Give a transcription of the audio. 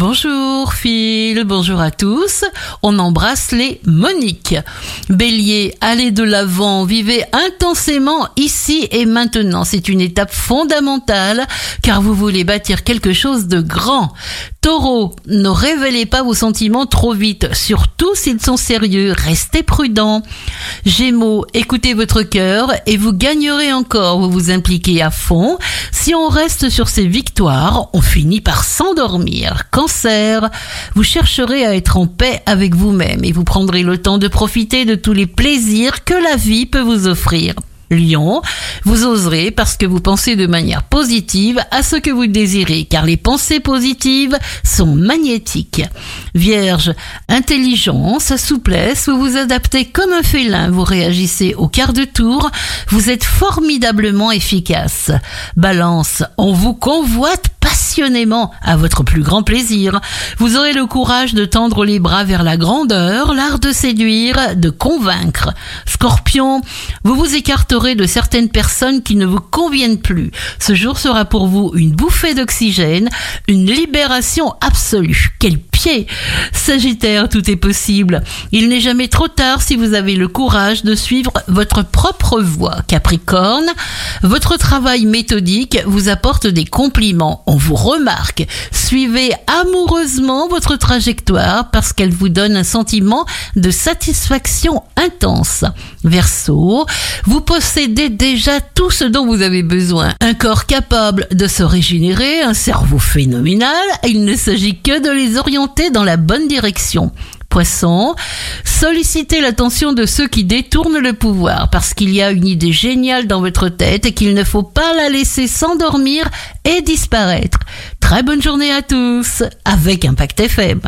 Bonjour Phil, bonjour à tous. On embrasse les Monique. Bélier, allez de l'avant, vivez intensément ici et maintenant. C'est une étape fondamentale car vous voulez bâtir quelque chose de grand. Taureau, ne révélez pas vos sentiments trop vite, surtout s'ils sont sérieux, restez prudent. Gémeaux, écoutez votre cœur et vous gagnerez encore, vous vous impliquez à fond. Si on reste sur ces victoires, on finit par s'endormir. Vous chercherez à être en paix avec vous-même et vous prendrez le temps de profiter de tous les plaisirs que la vie peut vous offrir. Lion, vous oserez parce que vous pensez de manière positive à ce que vous désirez, car les pensées positives sont magnétiques. Vierge, intelligence, souplesse, vous vous adaptez comme un félin, vous réagissez au quart de tour, vous êtes formidablement efficace. Balance, on vous convoite passionnément à votre plus grand plaisir. Vous aurez le courage de tendre les bras vers la grandeur, l'art de séduire, de convaincre. Scorpion, vous vous écarterez de certaines personnes qui ne vous conviennent plus. Ce jour sera pour vous une bouffée d'oxygène, une libération absolue. Sagittaire, tout est possible. Il n'est jamais trop tard si vous avez le courage de suivre votre propre voie. Capricorne, votre travail méthodique vous apporte des compliments. On vous remarque. Suivez amoureusement votre trajectoire parce qu'elle vous donne un sentiment de satisfaction intense. Verseau, vous possédez déjà tout ce dont vous avez besoin. Un corps capable de se régénérer, un cerveau phénoménal. Il ne s'agit que de les dans la bonne direction. Poisson, sollicitez l'attention de ceux qui détournent le pouvoir parce qu'il y a une idée géniale dans votre tête et qu'il ne faut pas la laisser s'endormir et disparaître. Très bonne journée à tous avec Impact FM.